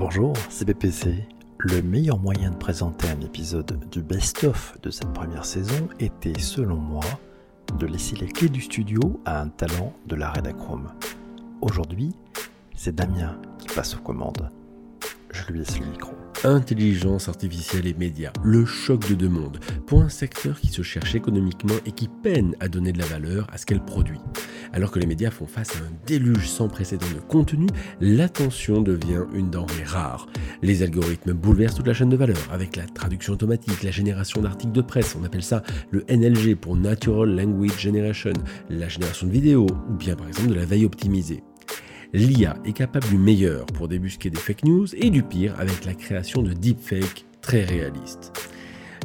Bonjour, c'est BPC. Le meilleur moyen de présenter un épisode du best-of de cette première saison était, selon moi, de laisser les clés du studio à un talent de la Redachrome. Aujourd'hui, c'est Damien qui passe aux commandes. Je lui laisse le micro. Intelligence artificielle et médias, le choc de deux mondes, pour un secteur qui se cherche économiquement et qui peine à donner de la valeur à ce qu'elle produit. Alors que les médias font face à un déluge sans précédent de contenu, l'attention devient une denrée rare. Les algorithmes bouleversent toute la chaîne de valeur avec la traduction automatique, la génération d'articles de presse, on appelle ça le NLG pour Natural Language Generation, la génération de vidéos ou bien par exemple de la veille optimisée. L'IA est capable du meilleur pour débusquer des fake news et du pire avec la création de deepfakes très réalistes.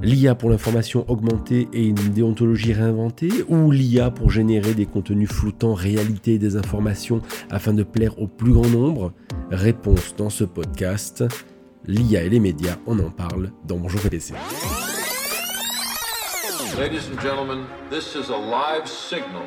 L'IA pour l'information augmentée et une déontologie réinventée ou l'IA pour générer des contenus floutant réalité et des informations afin de plaire au plus grand nombre? Réponse dans ce podcast. L'IA et les médias, on en parle dans Bonjour PPC. Ladies and gentlemen, this is a live signal.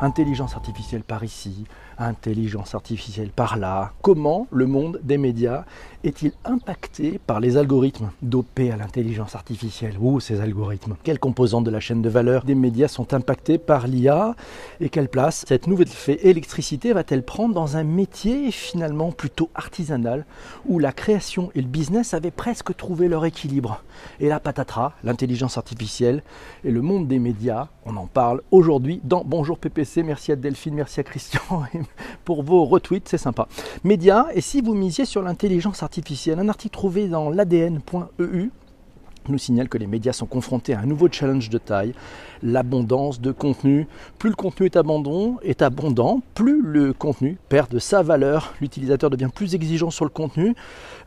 Intelligence artificielle par ici, intelligence artificielle par là. Comment le monde des médias est-il impacté par les algorithmes dopés à l'intelligence artificielle Ou ces algorithmes? Quelles composantes de la chaîne de valeur des médias sont impactées par l'IA Et quelle place cette nouvelle fait électricité va-t-elle prendre dans un métier finalement plutôt artisanal où la création et le business avaient presque trouvé leur équilibre? Et là, patatras, l'intelligence artificielle et le monde des médias, on en parle aujourd'hui dans Bonjour PPC. Merci à Delphine, merci à Christian pour vos retweets, c'est sympa. Médias, et si vous misiez sur l'intelligence artificielle, un article trouvé dans l'ADN.eu nous signale que les médias sont confrontés à un nouveau challenge de taille, l'abondance de contenu. Plus le contenu est abondant, est abondant, plus le contenu perd de sa valeur. L'utilisateur devient plus exigeant sur le contenu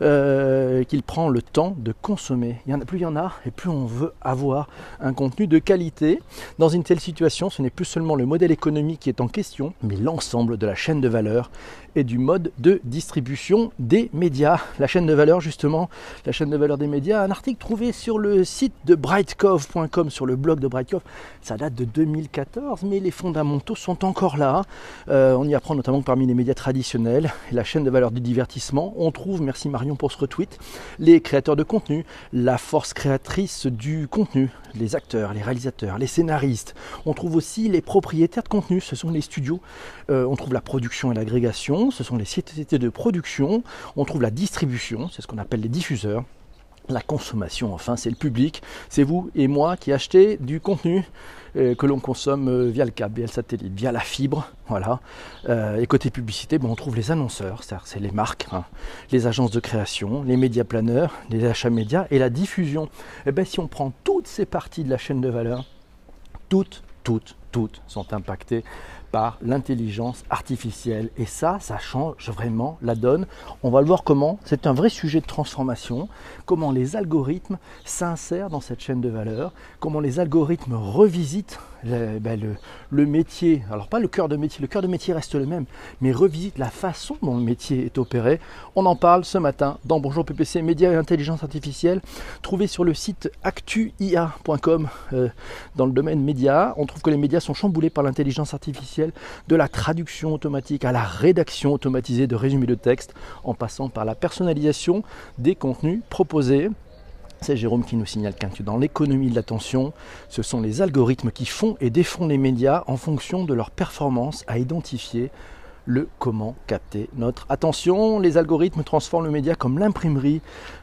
euh, qu'il prend le temps de consommer. Il y en a, plus il y en a, et plus on veut avoir un contenu de qualité. Dans une telle situation, ce n'est plus seulement le modèle économique qui est en question, mais l'ensemble de la chaîne de valeur et du mode de distribution des médias. La chaîne de valeur, justement, la chaîne de valeur des médias, un article trouvé sur le site de brightcove.com, sur le blog de Brightcove, ça date de 2014, mais les fondamentaux sont encore là. Euh, on y apprend notamment que parmi les médias traditionnels, la chaîne de valeur du divertissement, on trouve, merci Marion pour ce retweet, les créateurs de contenu, la force créatrice du contenu, les acteurs, les réalisateurs, les scénaristes. On trouve aussi les propriétaires de contenu, ce sont les studios. Euh, on trouve la production et l'agrégation, ce sont les sociétés de production. On trouve la distribution, c'est ce qu'on appelle les diffuseurs. La consommation, enfin, c'est le public, c'est vous et moi qui achetez du contenu euh, que l'on consomme euh, via le câble, via le satellite, via la fibre. Voilà. et côté publicité, on trouve les annonceurs, c'est les marques, hein. les agences de création, les médias planeurs, les achats médias et la diffusion. Et eh ben, si on prend toutes ces parties de la chaîne de valeur, toutes, toutes, toutes sont impactées par l'intelligence artificielle. Et ça, ça change vraiment la donne. On va le voir comment. C'est un vrai sujet de transformation. Comment les algorithmes s'insèrent dans cette chaîne de valeur. Comment les algorithmes revisitent ben, le, métier. Alors pas le cœur de métier. Le cœur de métier reste le même. Mais revisitent la façon dont le métier est opéré. On en parle ce matin dans Bonjour PPC Médias et Intelligence Artificielle. Trouvé sur le site actuia.com euh, dans le domaine médias. On trouve que les médias sont chamboulés par l'intelligence artificielle de la traduction automatique à la rédaction automatisée de résumés de texte, en passant par la personnalisation des contenus proposés. C'est Jérôme qui nous signale qu'un dans l'économie de l'attention, ce sont les algorithmes qui font et défont les médias en fonction de leur performance à identifier le comment capter notre attention. Les algorithmes transforment le média comme l'imprimerie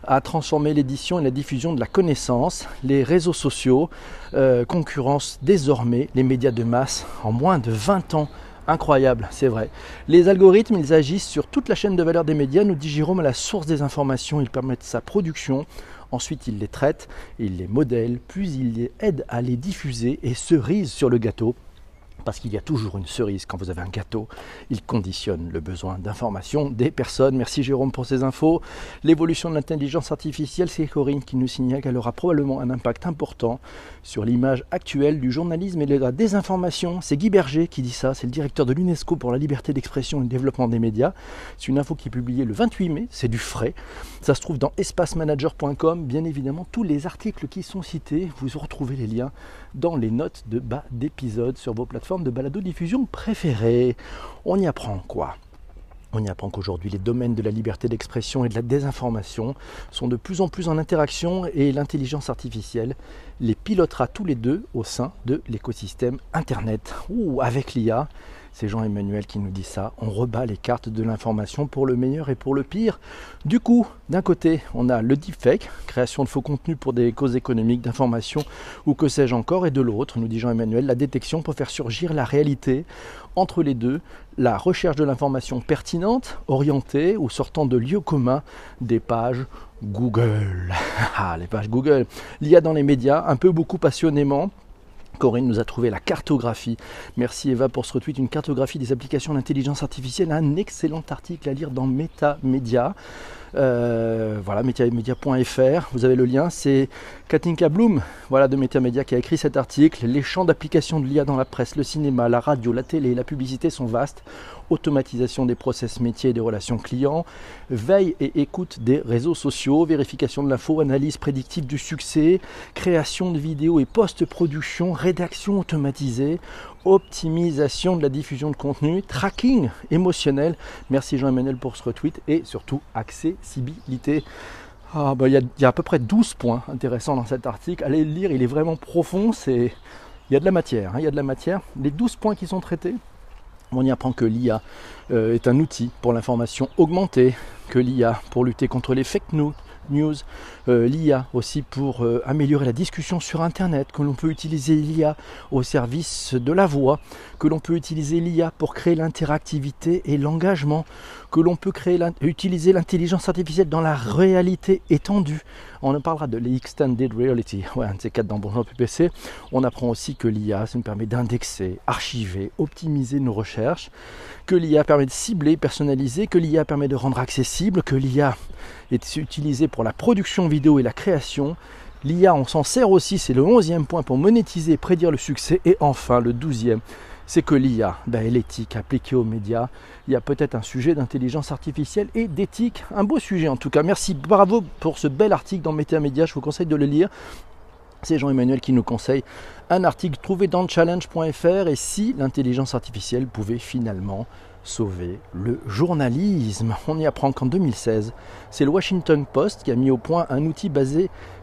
a transformé l'édition et la diffusion de la connaissance. Les réseaux sociaux euh, concurrencent désormais les médias de masse en moins de 20 ans. Incroyable, c'est vrai. Les algorithmes, ils agissent sur toute la chaîne de valeur des médias, nous dit Jérôme, à la source des informations, ils permettent sa production. Ensuite, ils les traitent, ils les modèlent, puis ils les aident à les diffuser et cerise sur le gâteau parce qu'il y a toujours une cerise quand vous avez un gâteau. Il conditionne le besoin d'information des personnes. Merci Jérôme pour ces infos. L'évolution de l'intelligence artificielle, c'est Corinne qui nous signale qu'elle aura probablement un impact important sur l'image actuelle du journalisme et de la désinformation. C'est Guy Berger qui dit ça, c'est le directeur de l'UNESCO pour la liberté d'expression et le développement des médias. C'est une info qui est publiée le 28 mai, c'est du frais. Ça se trouve dans espacemanager.com. Bien évidemment, tous les articles qui sont cités, vous retrouvez les liens dans les notes de bas d'épisode sur vos plateformes de balado-diffusion préférées. On y apprend quoi? On y apprend qu'aujourd'hui les domaines de la liberté d'expression et de la désinformation sont de plus en plus en interaction et l'intelligence artificielle les pilotera tous les deux au sein de l'écosystème Internet. Ouh, avec l'IA, c'est Jean-Emmanuel qui nous dit ça. On rebat les cartes de l'information pour le meilleur et pour le pire. Du coup, d'un côté, on a le deepfake, création de faux contenus pour des causes économiques, d'information ou que sais-je encore. Et de l'autre, nous dit Jean-Emmanuel, la détection pour faire surgir la réalité. Entre les deux, la recherche de l'information pertinente, orientée ou sortant de lieux communs des pages Google. Ah, les pages Google. L'IA dans les médias, un peu beaucoup passionnément, Corinne nous a trouvé la cartographie. Merci Eva pour ce retweet, une cartographie des applications d'intelligence artificielle, un excellent article à lire dans MetaMedia. Euh, voilà, metamedia.fr, vous avez le lien, c'est Katinka Bloom voilà, de MetaMedia qui a écrit cet article. Les champs d'application de l'IA dans la presse, le cinéma, la radio, la télé, la publicité sont vastes. Automatisation des process métiers et des relations clients, veille et écoute des réseaux sociaux, vérification de l'info, analyse prédictive du succès, création de vidéos et post-production, rédaction automatisée, optimisation de la diffusion de contenu, tracking émotionnel. Merci Jean-Emmanuel pour ce retweet et surtout accessibilité. Ah, bah, il y, a à peu près 12 points intéressants dans cet article. Allez le lire, il est vraiment profond. C'est, il y a de la matière. Hein, il y a de la matière. Les 12 points qui sont traités, on y apprend que l'IA euh, est un outil pour l'information augmentée, que l'IA pour lutter contre les fake news, news, euh, l'IA aussi pour euh, améliorer la discussion sur Internet, que l'on peut utiliser l'IA au service de la voix, que l'on peut utiliser l'IA pour créer l'interactivité et l'engagement, que l'on peut créer utiliser l'intelligence artificielle dans la réalité étendue. On en parlera de l'extended reality, ouais, un de ces dans Bonjour PPC. On apprend aussi que l'IA, ça nous permet d'indexer, archiver, optimiser nos recherches, que l'IA permet de cibler, personnaliser, que l'IA permet de rendre accessible, que l'IA est utilisée pour la production vidéo et la création. L'IA, on s'en sert aussi, c'est le onzième point pour monétiser, prédire le succès. Et enfin, le douzième, c'est que l'IA ben, est l'éthique appliquée aux médias. Il y a peut-être un sujet d'intelligence artificielle et d'éthique. Un beau sujet en tout cas. Merci, bravo pour ce bel article dans Média. Je vous conseille de le lire. C'est Jean-Emmanuel qui nous conseille un article trouvé dans challenge.fr et si l'intelligence artificielle pouvait finalement sauver le journalisme. On y apprend qu'en 2016, c'est le Washington Post qui a mis au point un outil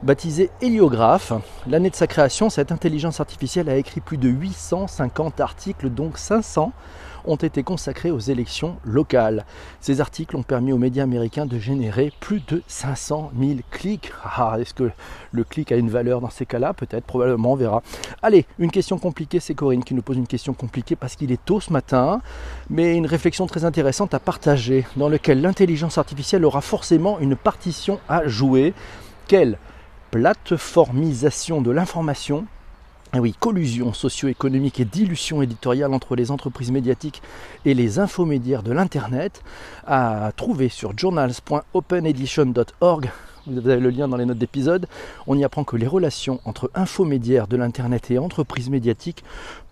baptisé Héliographe. L'année de sa création, cette intelligence artificielle a écrit plus de 850 articles, donc 500 ont été consacrés aux élections locales. Ces articles ont permis aux médias américains de générer plus de 500 000 clics. Ah, est-ce que le clic a une valeur dans ces cas-là? Peut-être, probablement, on verra. Allez, une question compliquée, c'est Corinne qui nous pose une question compliquée parce qu'il est tôt ce matin, mais une réflexion très intéressante à partager dans laquelle l'intelligence artificielle aura forcément une partition à jouer. Quelle? Plateformisation de l'information ah oui, collusion socio-économique et dilution éditoriale entre les entreprises médiatiques et les infomédiaires de l'Internet, à trouver sur journals.openedition.org. Vous avez le lien dans les notes d'épisode. On y apprend que les relations entre infomédiaires de l'Internet et entreprises médiatiques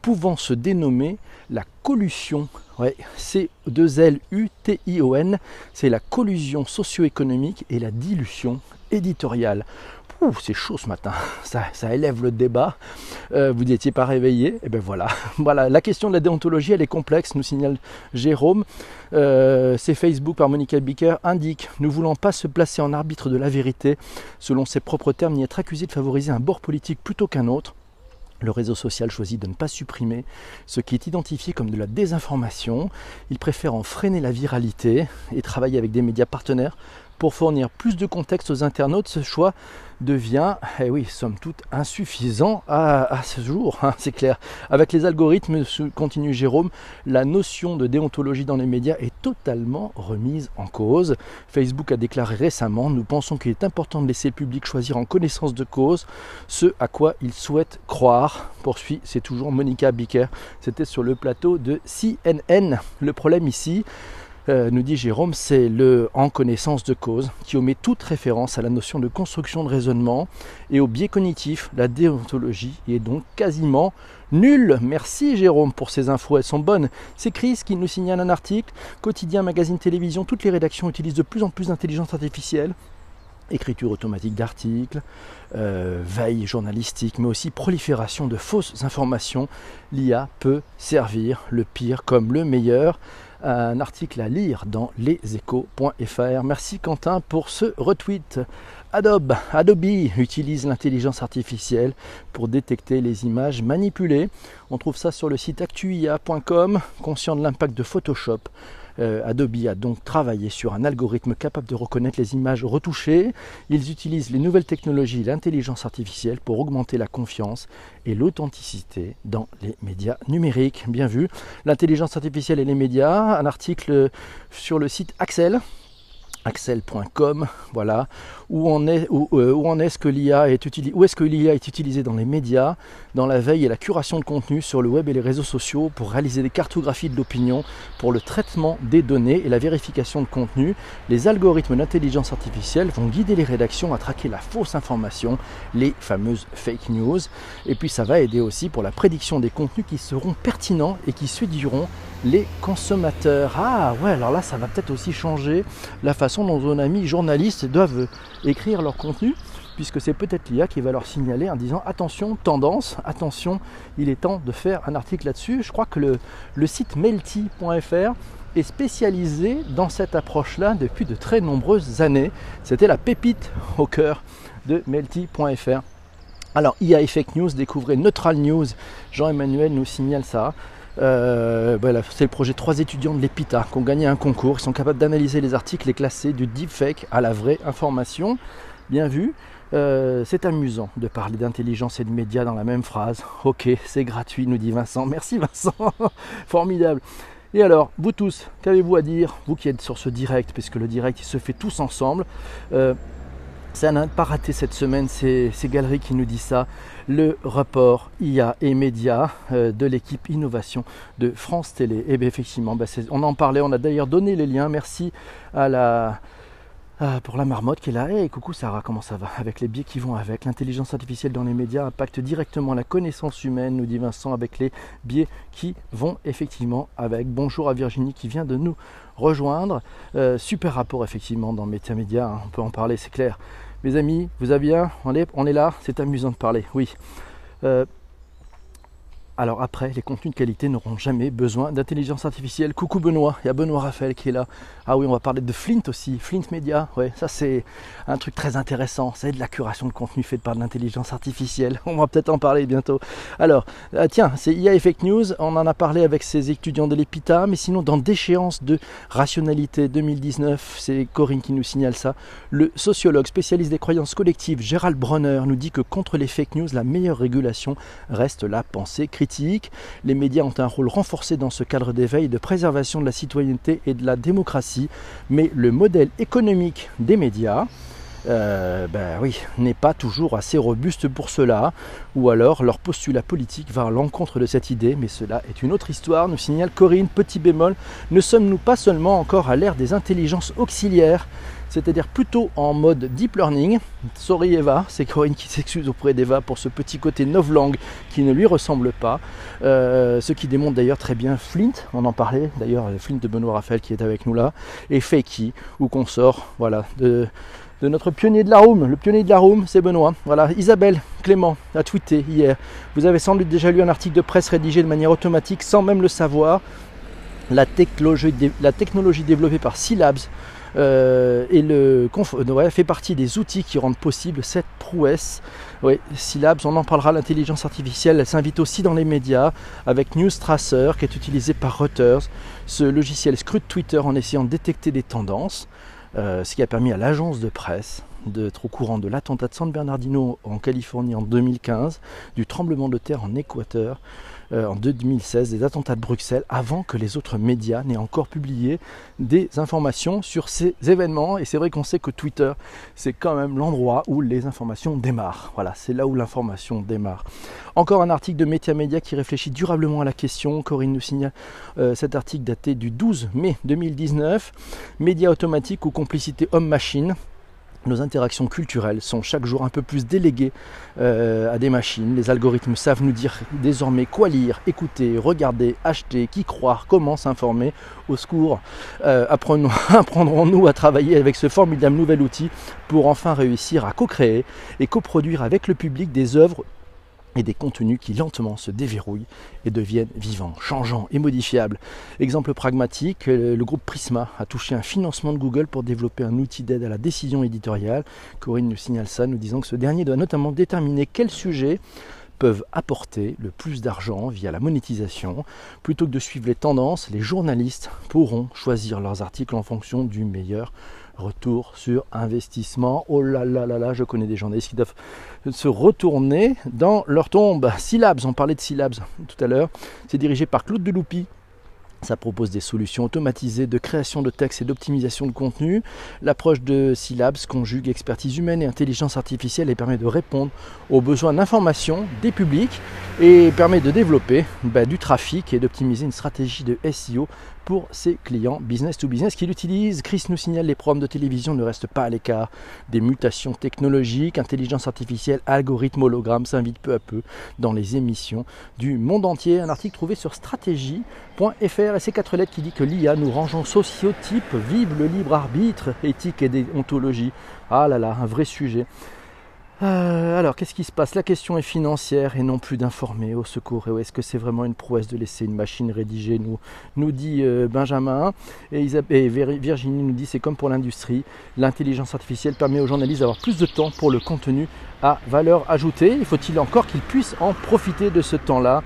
pouvant se dénommer la collusion, ouais, C2L-U-T-I-O-N, c'est la collusion socio-économique et la dilution éditoriale c'est chaud ce matin, ça, élève le débat. Euh, vous n'étiez pas réveillé, et eh bien voilà. voilà. La question de la déontologie, elle est complexe, nous signale Jérôme. Euh, c'est Facebook par Monica Bicker indique Ne voulant pas se placer en arbitre de la vérité, selon ses propres termes, ni être accusé de favoriser un bord politique plutôt qu'un autre. Le réseau social choisit de ne pas supprimer ce qui est identifié comme de la désinformation. Il préfère en freiner la viralité et travailler avec des médias partenaires pour fournir plus de contexte aux internautes, ce choix devient, eh oui, somme toute, insuffisant à, ce jour, hein, c'est clair. Avec les algorithmes, continue Jérôme, la notion de déontologie dans les médias est totalement remise en cause. Facebook a déclaré récemment, nous pensons qu'il est important de laisser le public choisir en connaissance de cause ce à quoi il souhaite croire. Poursuit, c'est toujours Monica Bicker, c'était sur le plateau de CNN. Le problème ici, euh, nous dit Jérôme, c'est le en connaissance de cause qui omet toute référence à la notion de construction de raisonnement et au biais cognitif. La déontologie est donc quasiment nulle. Merci Jérôme pour ces infos, elles sont bonnes. C'est Chris qui nous signale un article. Quotidien, magazine, télévision, toutes les rédactions utilisent de plus en plus d'intelligence artificielle écriture automatique d'articles, euh, veille journalistique, mais aussi prolifération de fausses informations. L'IA peut servir le pire comme le meilleur un article à lire dans leséchos.fr. Merci Quentin pour ce retweet. Adobe, Adobe utilise l'intelligence artificielle pour détecter les images manipulées. On trouve ça sur le site actuia.com, conscient de l'impact de Photoshop. Euh, Adobe a donc travaillé sur un algorithme capable de reconnaître les images retouchées. Ils utilisent les nouvelles technologies et l'intelligence artificielle pour augmenter la confiance et l'authenticité dans les médias numériques. Bien vu. L'intelligence artificielle et les médias, un article sur le site Axel axel.com, voilà, où en est, où, euh, est-ce que l'IA est utilisée, où est-ce que l'IA est utilisée dans les médias, dans la veille et la curation de contenu sur le web et les réseaux sociaux pour réaliser des cartographies de l'opinion, pour le traitement des données et la vérification de contenu. Les algorithmes d'intelligence artificielle vont guider les rédactions à traquer la fausse information, les fameuses fake news, et puis ça va aider aussi pour la prédiction des contenus qui seront pertinents et qui séduiront les consommateurs. Ah ouais, alors là ça va peut-être aussi changer la façon dont nos amis journalistes doivent écrire leur contenu, puisque c'est peut-être l'IA qui va leur signaler en disant attention, tendance, attention, il est temps de faire un article là-dessus. Je crois que le, site melty.fr est spécialisé dans cette approche-là depuis de très nombreuses années. C'était la pépite au cœur de melty.fr. Alors, IA et fake news, découvrez Neutral News. Jean-Emmanuel nous signale ça. Euh, c'est le projet trois étudiants de l'EPITA qui ont gagné un concours. Ils sont capables d'analyser les articles et classer du deepfake à la vraie information. Bien vu. Euh, c'est amusant de parler d'intelligence et de médias dans la même phrase. Ok, c'est gratuit, nous dit Vincent. Merci Vincent. Formidable. Et alors, vous tous, qu'avez-vous à dire Vous qui êtes sur ce direct, puisque le direct il se fait tous ensemble. Euh, ça n'a pas raté cette semaine, c'est Galerie qui nous dit ça. Le rapport IA et médias euh, de l'équipe innovation de France Télé. Et eh bien effectivement, bah, on en parlait, on a d'ailleurs donné les liens. Merci à la, pour la marmotte qui est là. Et coucou Sarah, comment ça va? Avec les biais qui vont avec. L'intelligence artificielle dans les médias impacte directement la connaissance humaine, nous dit Vincent, avec les biais qui vont effectivement avec. Bonjour à Virginie qui vient de nous rejoindre. Euh, super rapport effectivement dans Média Média, hein. on peut en parler, c'est clair. Mes amis, vous avez bien? On est, on est là, c'est amusant de parler, oui. Euh, alors après, les contenus de qualité n'auront jamais besoin d'intelligence artificielle. Coucou Benoît, il y a Benoît Raphaël qui est là. Ah oui, on va parler de Flint aussi, Flint Media. Ouais, ça c'est un truc très intéressant. C'est de la curation de contenu faite par l'intelligence artificielle. On va peut-être en parler bientôt. Alors, euh, tiens, c'est IA et Fake News. On en a parlé avec ses étudiants de l'EPITA, mais sinon dans Déchéance de rationalité 2019, c'est Corinne qui nous signale ça. Le sociologue spécialiste des croyances collectives Gérald Bronner nous dit que contre les fake news, la meilleure régulation reste la pensée critique les médias ont un rôle renforcé dans ce cadre d'éveil, de préservation de la citoyenneté et de la démocratie, mais le modèle économique des médias, euh, ben n'est pas toujours assez robuste pour cela, ou alors leur postulat politique va à l'encontre de cette idée, mais cela est une autre histoire, nous signale Corinne, petit bémol, ne sommes-nous pas seulement encore à l'ère des intelligences auxiliaires? C'est-à-dire plutôt en mode deep learning. Sorry Eva, c'est Corinne qui s'excuse auprès d'Eva pour ce petit côté novlangue qui ne lui ressemble pas. Euh, ce qui démontre d'ailleurs très bien Flint, on en parlait d'ailleurs, Flint de Benoît Raphaël qui est avec nous là, et Fakey, ou qu'on sort, voilà, de, notre pionnier de la room. Le pionnier de la room, c'est Benoît. Voilà, Isabelle Clément a tweeté hier. Vous avez sans doute déjà lu un article de presse rédigé de manière automatique sans même le savoir. La technologie, la technologie développée par Syllabs euh, et le fait partie des outils qui rendent possible cette prouesse. Oui, Syllabs, on en parlera, l'intelligence artificielle, elle s'invite aussi dans les médias avec News Tracer qui est utilisé par Reuters. Ce logiciel scrute Twitter en essayant de détecter des tendances, euh, ce qui a permis à l'agence de presse d'être au courant de l'attentat de San Bernardino en Californie en 2015, du tremblement de terre en Équateur, euh, en 2016 des attentats de Bruxelles avant que les autres médias n'aient encore publié des informations sur ces événements. Et c'est vrai qu'on sait que Twitter, c'est quand même l'endroit où les informations démarrent. Voilà, c'est là où l'information démarre. Encore un article de Média Média qui réfléchit durablement à la question. Corinne nous signale euh, cet article daté du 12 mai 2019. Médias automatiques ou complicité homme-machine nos interactions culturelles sont chaque jour un peu plus déléguées euh, à des machines. Les algorithmes savent nous dire désormais quoi lire, écouter, regarder, acheter, qui croire, comment s'informer. Au secours, euh, apprendrons-nous à travailler avec ce formidable nouvel outil pour enfin réussir à co-créer et coproduire avec le public des œuvres et des contenus qui lentement se déverrouillent et deviennent vivants, changeants et modifiables. Exemple pragmatique, euh, le groupe Prisma a touché un financement de Google pour développer un outil d'aide à la décision éditoriale. Corinne nous signale ça, nous disant que ce dernier doit notamment déterminer quels sujets peuvent apporter le plus d'argent via la monétisation. Plutôt que de suivre les tendances, les journalistes pourront choisir leurs articles en fonction du meilleur retour sur investissement. Oh là là là là, je connais des journalistes qui doivent se retourner dans leur tombe. Syllabs, on parlait de Syllabs tout à l'heure. C'est dirigé par Claude Deloupi, ça propose des solutions automatisées de création de texte et d'optimisation de contenu. L'approche de Syllabs conjugue expertise humaine et intelligence artificielle et permet de répondre aux besoins d'information des publics et permet de développer bah, du trafic et d'optimiser une stratégie de SEO pour ses clients business to business qui l'utilisent. Chris nous signale les programmes de télévision ne restent pas à l'écart des mutations technologiques, intelligence artificielle, algorithmes, hologrammes s'invitent peu à peu dans les émissions du monde entier. Un article trouvé sur stratégie.fr et ces quatre lettres qui dit que l'IA nous rangeons sociotype, vive le libre arbitre, éthique et déontologie. Ah là là, un vrai sujet. Euh, alors, qu'est-ce qui se passe? La question est financière et non plus d'informer au secours. Est-ce que c'est vraiment une prouesse de laisser une machine rédiger Nous, nous dit euh, Benjamin. Et, et, Virginie nous dit c'est comme pour l'industrie. L'intelligence artificielle permet aux journalistes d'avoir plus de temps pour le contenu à valeur ajoutée. Il faut-il encore qu'ils puissent en profiter de ce temps-là?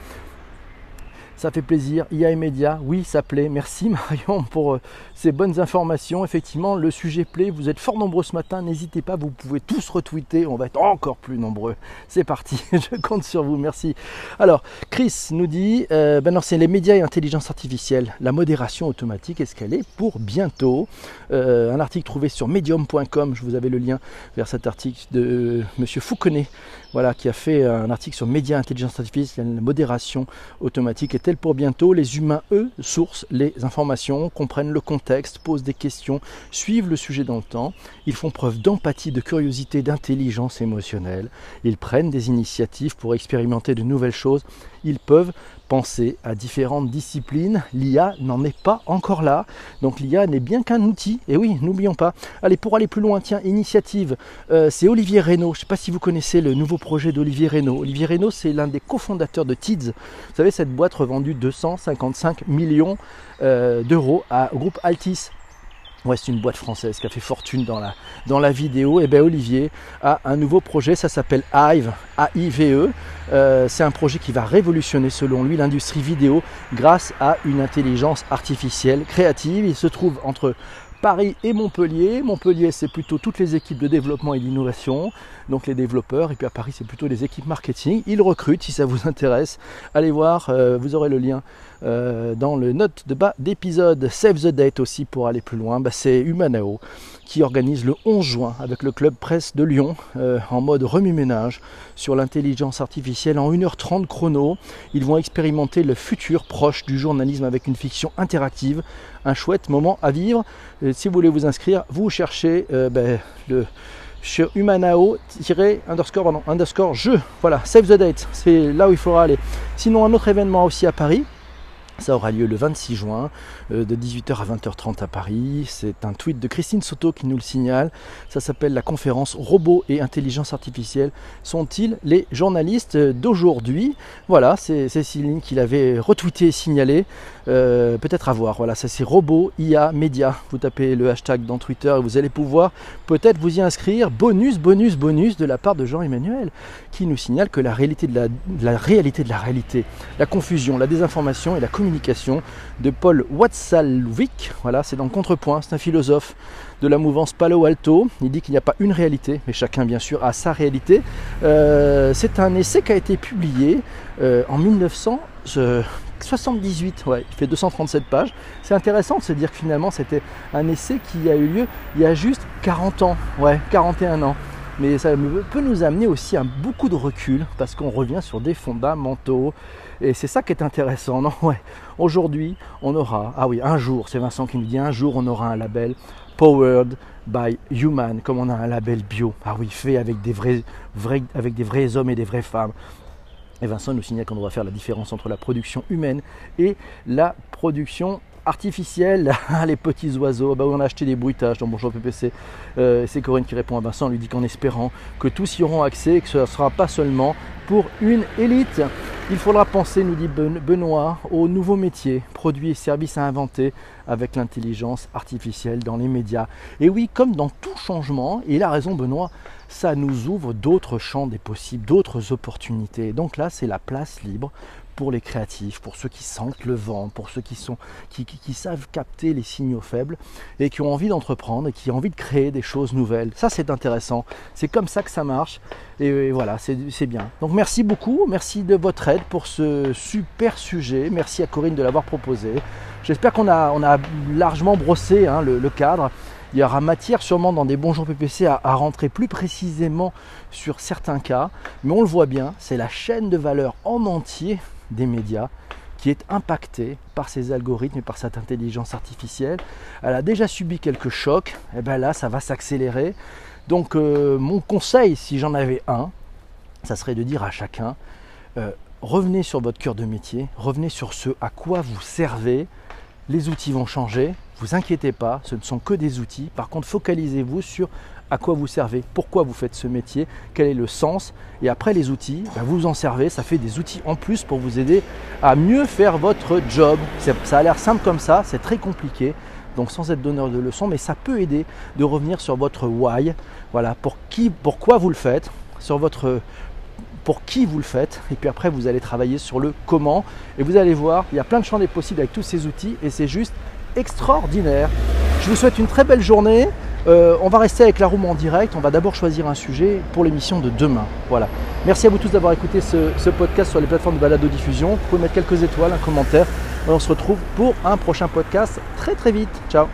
Ça fait plaisir. IA et médias, oui, ça plaît. Merci Marion pour euh, ces bonnes informations. Effectivement, le sujet plaît. Vous êtes fort nombreux ce matin. N'hésitez pas, vous pouvez tous retweeter. On va être encore plus nombreux. C'est parti. Je compte sur vous. Merci. Alors, Chris nous dit euh, ben non, c'est les médias et intelligence artificielle. La modération automatique, est-ce qu'elle est pour bientôt euh, Un article trouvé sur medium.com. Je vous avais le lien vers cet article de Monsieur Fouconnet voilà, qui a fait un article sur médias, intelligence artificielle, la modération automatique est-elle pour bientôt Les humains, eux, sourcent les informations, comprennent le contexte, posent des questions, suivent le sujet dans le temps. Ils font preuve d'empathie, de curiosité, d'intelligence émotionnelle. Ils prennent des initiatives pour expérimenter de nouvelles choses. Ils peuvent penser à différentes disciplines. L'IA n'en est pas encore là. Donc l'IA n'est bien qu'un outil. Et oui, n'oublions pas. Allez, pour aller plus loin, tiens, initiative. Euh, c'est Olivier Reynaud. Je ne sais pas si vous connaissez le nouveau projet d'Olivier Reynaud. Olivier Reynaud, c'est l'un des cofondateurs de TIDS. Vous savez, cette boîte revendue 255 millions euh, d'euros au groupe Altis. Ouais, c'est une boîte française qui a fait fortune dans la, dans la vidéo. Et bien Olivier a un nouveau projet, ça s'appelle Hive, A-I-V-E. Euh, c'est un projet qui va révolutionner selon lui l'industrie vidéo grâce à une intelligence artificielle créative. Il se trouve entre Paris et Montpellier. Montpellier, c'est plutôt toutes les équipes de développement et d'innovation, donc les développeurs. Et puis à Paris, c'est plutôt les équipes marketing. Ils recrutent, si ça vous intéresse. Allez voir, euh, vous aurez le lien euh, dans le note de bas d'épisode. Save the date aussi pour aller plus loin. Bah, c'est Humanao qui organise le 11 juin avec le club presse de Lyon euh, en mode remue-ménage sur l'intelligence artificielle en 1h30 chrono. Ils vont expérimenter le futur proche du journalisme avec une fiction interactive. Un chouette moment à vivre. si vous voulez vous inscrire, vous cherchez euh, le sur humanao-underscore underscore jeu. Voilà, save the date, c'est là où il faudra aller. Sinon, un autre événement aussi à Paris, ça aura lieu le 26 juin euh, de 18h à 20h30 à Paris. C'est un tweet de Christine Soto qui nous le signale. Ça s'appelle la conférence Robots et intelligence artificielle sont-ils les journalistes d'aujourd'hui? Voilà, c'est Céline qui l'avait retweeté et signalé. Euh, peut-être à voir. Voilà, ça c'est Robots, IA, Média. Vous tapez le hashtag dans Twitter et vous allez pouvoir peut-être vous y inscrire. Bonus, bonus, bonus de la part de Jean-Emmanuel qui nous signale que la réalité de la, réalité de la réalité, la confusion, la désinformation et la communication de Paul Watzlawick. Voilà, c'est dans le contrepoint, c'est un philosophe de la mouvance Palo Alto. Il dit qu'il n'y a pas une réalité, mais chacun bien sûr a sa réalité. Euh, c'est un essai qui a été publié euh, en 1978, ouais, il fait 237 pages. C'est intéressant de se dire que finalement c'était un essai qui a eu lieu il y a juste 40 ans, ouais, 41 ans mais ça peut nous amener aussi à beaucoup de recul parce qu'on revient sur des fondamentaux et c'est ça qui est intéressant. Non? Ouais. Aujourd'hui, on aura, ah oui, un jour, c'est Vincent qui nous dit, un jour on aura un label Powered by Human, comme on a un label bio. Ah oui, fait avec des vrais, vrais, avec des vrais hommes et des vraies femmes. Et Vincent nous signale qu'on doit faire la différence entre la production humaine et la production artificielle, les petits oiseaux, bah, on a acheté des bruitages dans Bonjour PPC. Euh, c'est Corinne qui répond à Vincent, lui dit qu'en espérant que tous y auront accès et que ce ne sera pas seulement pour une élite. Il faudra penser, nous dit Benoît, aux nouveaux métiers, produits et services à inventer avec l'intelligence artificielle dans les médias. Et oui, comme dans tout changement, il a raison Benoît, ça nous ouvre d'autres champs des possibles, d'autres opportunités. Donc là, c'est la place libre pour les créatifs, pour ceux qui sentent le vent, pour ceux qui, sont, qui, savent capter les signaux faibles et qui ont envie d'entreprendre et qui ont envie de créer des choses nouvelles. Ça, c'est intéressant. C'est comme ça que ça marche. Et, voilà, c'est bien. Donc merci beaucoup. Merci de votre aide pour ce super sujet. Merci à Corinne de l'avoir proposé. J'espère qu'on a, on a largement brossé hein, le, cadre. Il y aura matière sûrement dans des bons jours PPC à, à, rentrer plus précisément sur certains cas, mais on le voit bien, c'est la chaîne de valeur en entier des médias qui est impactée par ces algorithmes et par cette intelligence artificielle. Elle a déjà subi quelques chocs, et bien là ça va s'accélérer. Donc euh, mon conseil, si j'en avais un, ça serait de dire à chacun, euh, revenez sur votre cœur de métier, revenez sur ce à quoi vous servez. Les outils vont changer, vous inquiétez pas, ce ne sont que des outils. Par contre, focalisez-vous sur à quoi vous servez, pourquoi vous faites ce métier, quel est le sens. Et après les outils, ben, vous en servez, ça fait des outils en plus pour vous aider à mieux faire votre job. Ça a l'air simple comme ça, c'est très compliqué, donc sans être donneur de leçons, mais ça peut aider de revenir sur votre why, voilà, pour qui, pourquoi vous le faites, sur votre pour qui vous le faites, et puis après vous allez travailler sur le comment, et vous allez voir, il y a plein de champs des possibles avec tous ces outils, et c'est juste extraordinaire. Je vous souhaite une très belle journée. Euh, on va rester avec la room en direct. On va d'abord choisir un sujet pour l'émission de demain. Voilà. Merci à vous tous d'avoir écouté ce, podcast sur les plateformes de balade diffusion. Vous pouvez mettre quelques étoiles, un commentaire. on se retrouve pour un prochain podcast très très vite. Ciao